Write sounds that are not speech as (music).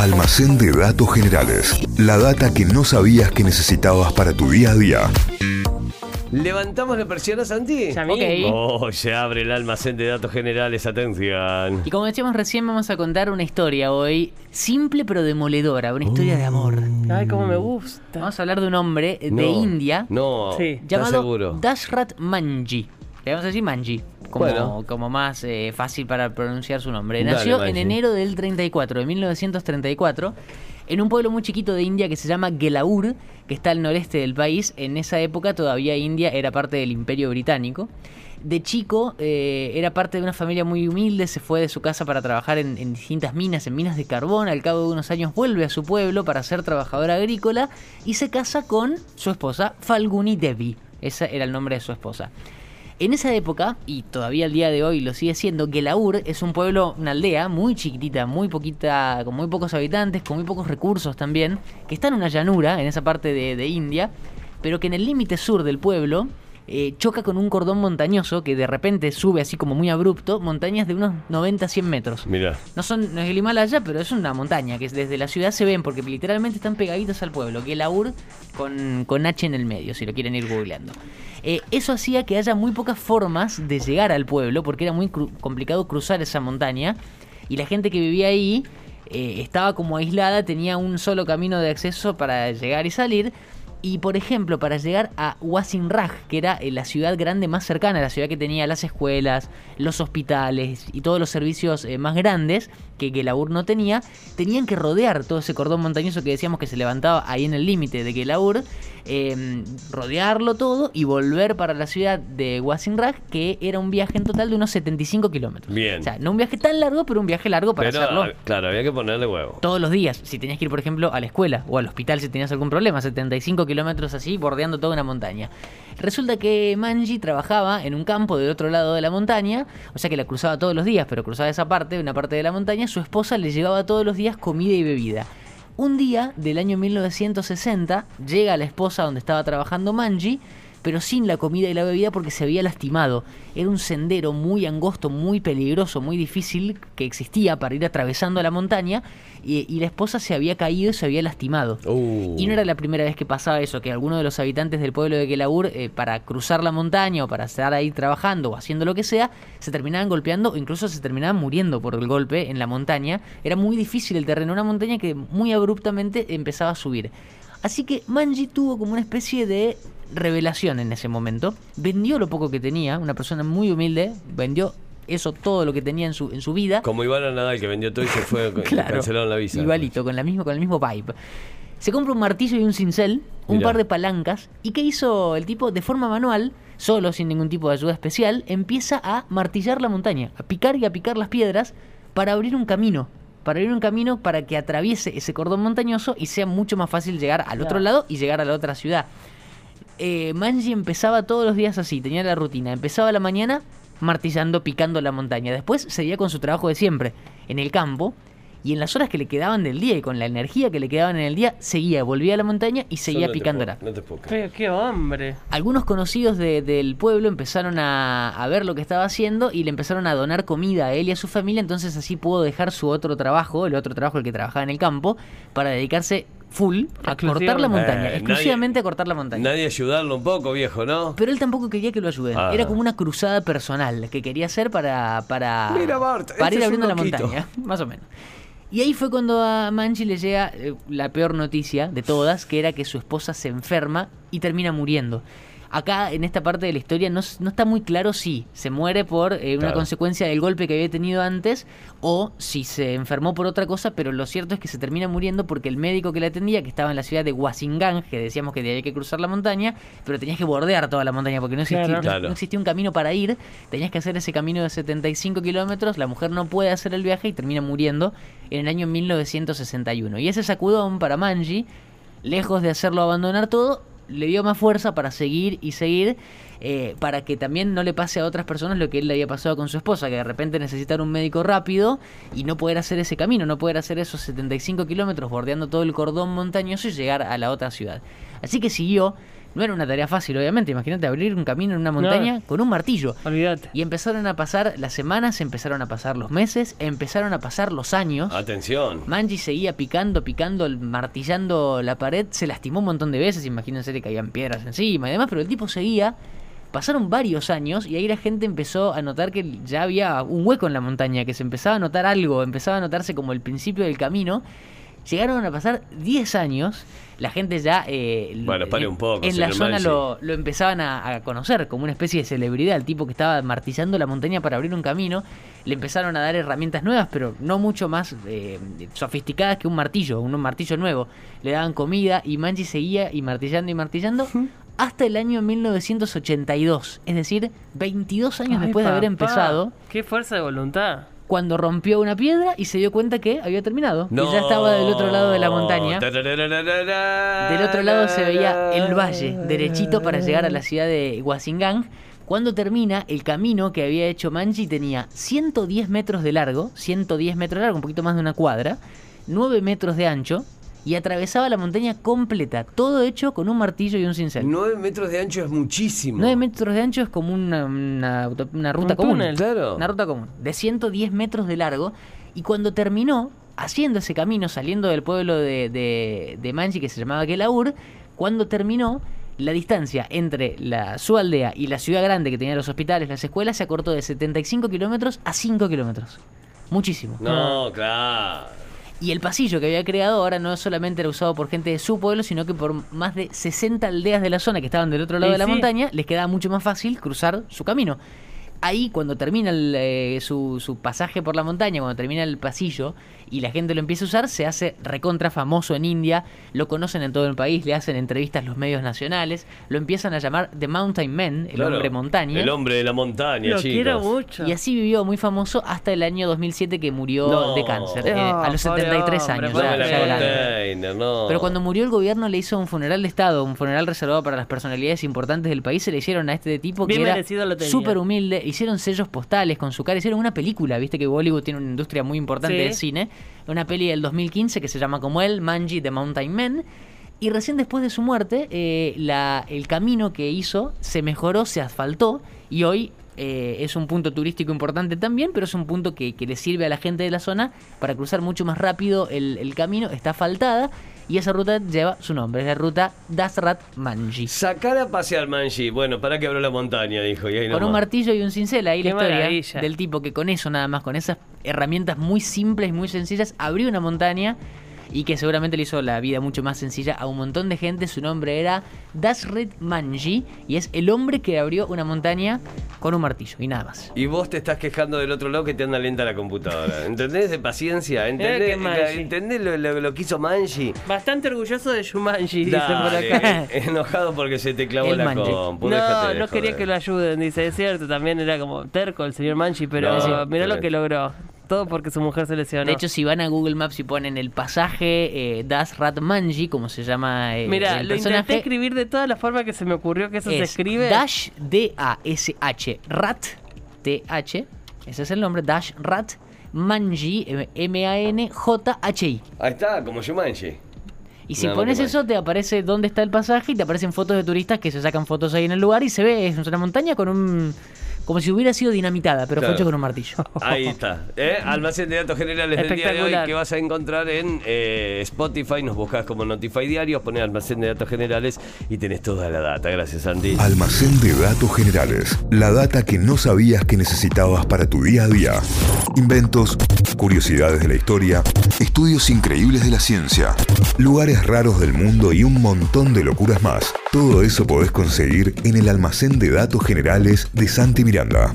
Almacén de datos generales. La data que no sabías que necesitabas para tu día a día. ¿Levantamos la persiana, Santi? Ya, ok. Oh, se abre el almacén de datos generales, atención. Y como decíamos recién, vamos a contar una historia hoy, simple pero demoledora, una historia de amor. Ay, cómo me gusta. Vamos a hablar de un hombre de No, India No, Sí. ¿estás llamado seguro? Dashrat Manji. Le vamos a decir Manji, como, Bueno. como más eh, fácil para pronunciar su nombre. Dale, Nació Manji. en enero del 34, de 1934, en un pueblo muy chiquito de India que se llama Gelaur, que está al noreste del país. En esa época todavía India era parte del Imperio Británico. De chico eh, era parte de una familia muy humilde, se fue de su casa para trabajar en, en distintas minas, en minas de carbón, al cabo de unos años vuelve a su pueblo para ser trabajador agrícola y se casa con su esposa Falguni Devi, ese era el nombre de su esposa. En esa época, y todavía al día de hoy lo sigue siendo, Gelaur es un pueblo, una aldea muy chiquitita, muy poquita, con muy pocos habitantes, con muy pocos recursos también, que está en una llanura, en esa parte de, de India, pero que en el límite sur del pueblo eh, choca con un cordón montañoso que de repente sube así como muy abrupto, montañas de unos 90-100 metros. Mira, No, son, no es el Himalaya, pero es una montaña que desde la ciudad se ven porque literalmente están pegaditos al pueblo. Gelaur con, con H en el medio, si lo quieren ir googleando. Eh, eso hacía que haya muy pocas formas de llegar al pueblo porque era muy cru- complicado cruzar esa montaña y la gente que vivía ahí eh, estaba como aislada, tenía un solo camino de acceso para llegar y salir. Y por ejemplo, para llegar a Wasinraj, que era eh, la ciudad grande más cercana, la ciudad que tenía las escuelas, los hospitales y todos los servicios eh, más grandes que Gelaur no tenía, tenían que rodear todo ese cordón montañoso que decíamos que se levantaba ahí en el límite de Gelaur, eh, rodearlo todo y volver para la ciudad de Wasinraj, que era un viaje en total de unos 75 kilómetros. Bien. O sea, no un viaje tan largo, pero un viaje largo para pero hacerlo claro, había que ponerle huevo. todos los días. Si tenías que ir, por ejemplo, a la escuela o al hospital si tenías algún problema, 75 kilómetros así, bordeando toda una montaña. Resulta que Manji trabajaba en un campo del otro lado de la montaña, o sea que la cruzaba todos los días, pero cruzaba esa parte, una parte de la montaña. Su esposa le llevaba todos los días comida y bebida. Un día del año 1960 llega la esposa donde estaba trabajando Manji, pero sin la comida y la bebida porque se había lastimado. Era un sendero muy angosto, muy peligroso, muy difícil que existía para ir atravesando la montaña y, y la esposa se había caído y se había lastimado. Y no era la primera vez que pasaba eso, que alguno de los habitantes del pueblo de Gelaur, eh, para cruzar la montaña o para estar ahí trabajando o haciendo lo que sea, se terminaban golpeando o incluso se terminaban muriendo por el golpe en la montaña. Era muy difícil el terreno, una montaña que muy abruptamente empezaba a subir. Así que Manji tuvo como una especie de revelación en ese momento. Vendió lo poco que tenía, una persona muy humilde, vendió eso todo lo que tenía en su, en su vida. Como Iván Nadal que vendió todo y se fue, (laughs) Claro, cancelaron la visa. Igualito, con, la misma, con el mismo vibe. Se compra un martillo y un cincel, un Mirá. par de palancas. ¿Y qué hizo el tipo? De forma manual, solo, sin ningún tipo de ayuda especial, empieza a martillar la montaña, a picar y a picar las piedras para abrir un camino. Para abrir un camino para que atraviese ese cordón montañoso y sea mucho más fácil llegar al otro lado y llegar a la otra ciudad. Eh, Manji empezaba todos los días así, tenía la rutina. Empezaba a la mañana martillando, picando la montaña. Después seguía con su trabajo de siempre, en el campo. Y en las horas que le quedaban del día y con la energía que le quedaban en el día, seguía, volvía a la montaña y seguía no te picándola. puedo- No te puedo creer. Qué, qué hombre. Algunos conocidos de- del pueblo empezaron a, a ver lo que estaba haciendo y le empezaron a donar comida a él y a su familia, entonces así pudo dejar su otro trabajo, el otro trabajo el que trabajaba en el campo, para dedicarse full a cortar la montaña, Eh, exclusivamente nadie- a cortar la montaña. Nadie ayudarlo un poco, viejo, ¿no? Pero él tampoco quería que lo ayuden. Ah. Era como una cruzada personal que quería hacer para, para, Mira, Bart, para este ir abriendo la montaña, (laughs) más o menos. Y ahí fue cuando a Manchi le llega eh, la peor noticia de todas, que era que su esposa se enferma y termina muriendo. Acá, en esta parte de la historia, no, no está muy claro si se muere por eh, una Claro. consecuencia del golpe que había tenido antes o si se enfermó por otra cosa, pero lo cierto es que se termina muriendo porque el médico que la atendía, que estaba en la ciudad de Huasingan, que decíamos que había que cruzar la montaña, pero tenías que bordear toda la montaña porque no existía, Claro. no- Claro. no existía un camino para ir, tenías que hacer ese camino de 75 kilómetros, la mujer no puede hacer el viaje y termina muriendo en el año 1961. Y ese sacudón para Manji, lejos de hacerlo abandonar todo, le dio más fuerza para seguir y seguir, eh, para que también no le pase a otras personas lo que él le había pasado con su esposa, que de repente necesitar un médico rápido y no poder hacer ese camino, no poder hacer esos 75 kilómetros bordeando todo el cordón montañoso y llegar a la otra ciudad. Así que siguió No era una tarea fácil, obviamente. Imagínate abrir un camino en una montaña con un martillo. Olvídate. Y empezaron a pasar las semanas, empezaron a pasar los meses, empezaron a pasar los años. Atención. Manji seguía picando, picando, martillando la pared, se lastimó un montón de veces, imagínense le caían piedras encima y demás, pero el tipo seguía. Pasaron varios años y ahí la gente empezó a notar que ya había un hueco en la montaña, que se empezaba a notar algo, empezaba a notarse como el principio del camino. Llegaron a pasar 10 años, la gente ya eh, Bueno, pare en, un poco, en la zona lo, lo empezaban a, a conocer como una especie de celebridad, el tipo que estaba martillando la montaña para abrir un camino. Le empezaron a dar herramientas nuevas, pero no mucho más eh, sofisticadas que un martillo, un martillo nuevo. Le daban comida y Manji seguía y martillando y martillando hasta el año 1982. Es decir, 22 años Ay, después de haber empezado, Qué fuerza de voluntad. Cuando rompió una piedra y se dio cuenta que había terminado. Y ya estaba del otro lado de la montaña. Del otro lado se veía el valle, derechito para llegar a la ciudad de Huasingang. Cuando termina, el camino que había hecho Manji tenía 110 metros de largo, 110 metros de largo, un poquito más de una cuadra, 9 metros de ancho, y atravesaba la montaña completa, todo hecho con un martillo y un cincel. 9 metros de ancho es muchísimo. 9 metros de ancho es como una, una, una ruta Un común. túnel. Claro. Una ruta común. De 110 metros de largo. Y cuando terminó haciendo ese camino, saliendo del pueblo de, de, de Manji, que se llamaba Kelaur, cuando terminó, la distancia entre la, su aldea y la ciudad grande que tenía los hospitales, las escuelas, se acortó de 75 kilómetros a 5 kilómetros. Muchísimo. No, claro. Y el pasillo que había creado ahora no solamente era usado por gente de su pueblo, sino que por más de 60 aldeas de la zona que estaban del otro lado de la sí. montaña, les quedaba mucho más fácil cruzar su camino. Ahí, cuando termina el, eh, su, su pasaje por la montaña, cuando termina el pasillo y la gente lo empieza a usar, se hace recontra famoso en India, lo conocen en todo el país, le hacen entrevistas los medios nacionales, lo empiezan a llamar The Mountain Man, el Claro. hombre montaña. El hombre de la montaña, Lo chicos. quiero mucho. Y así vivió muy famoso hasta el año 2007 que murió No. de cáncer, No, eh, a los pobre 73 hombre, años. Ya- ya no. Pero cuando murió el gobierno le hizo un funeral de Estado, un funeral reservado para las personalidades importantes del país, se le hicieron a este tipo Bien que era súper humilde, hicieron sellos postales con su cara, hicieron una película, viste que Bollywood tiene una industria muy importante Sí. de cine, una peli del 2015 que se llama como él, Manji the Mountain Man, y recién después de su muerte, eh, la, el camino que hizo se mejoró, se asfaltó, y hoy... eh, es un punto turístico importante también, pero es un punto que, que le sirve a la gente de la zona para cruzar mucho más rápido el, el camino. Está asfaltada y esa ruta lleva su nombre, es la ruta Dasrat Manji. Sacar a pasear, Manji. Bueno, para que abro la montaña, dijo. Y ahí Con un martillo y un cincel, ahí la historia maravilla. del tipo que con eso nada más, con esas herramientas muy simples, muy sencillas, abrió una montaña y que seguramente le hizo la vida mucho más sencilla a un montón de gente. Su nombre era Dasrit Manji y es el hombre que abrió una montaña con un martillo y nada más. Y vos te estás quejando del otro lado que te anda lenta la computadora. (laughs) ¿Entendés? De paciencia. Eh, ¿Entendés, Manji. la- ¿entendés lo, lo- lo que hizo Manji? Bastante orgulloso de Shumanji, dicen por acá. (laughs) enojado porque se te clavó El la Manji. compu. No, déjate no quería que lo ayuden, dice. Es cierto, también era como terco el señor Manchi, pero No, sí. mirá lo que logró. Todo porque su mujer se lesionó. De hecho, si van a Google Maps y ponen el pasaje eh, Das Manji, como se llama eh, Mira, el lo intenté personaje, escribir de todas las formas que se me ocurrió que eso se es escribe. Dash D-A-S-H Rat T-H, ese es el nombre, Dash Rat Manji eh, M-A-N-J-H-I. Ahí está, como Shumanji. Y si Nada pones eso, te aparece dónde está el pasaje y te aparecen fotos de turistas que se sacan fotos ahí en el lugar y se ve, es una montaña con un. Como si hubiera sido dinamitada, pero Claro. fue hecho con un martillo. Ahí está. ¿eh? Almacén de datos generales del día de hoy Espectacular. que vas a encontrar en eh, Spotify. Nos buscas como Notify Diarios, pones almacén de datos generales y tenés toda la data. Gracias, Andy. Almacén de datos generales. La data que no sabías que necesitabas para tu día a día. Inventos, curiosidades de la historia, estudios increíbles de la ciencia, lugares raros del mundo y un montón de locuras más. Todo eso podés conseguir en el almacén de datos generales de Santi Miranda. Hacienda.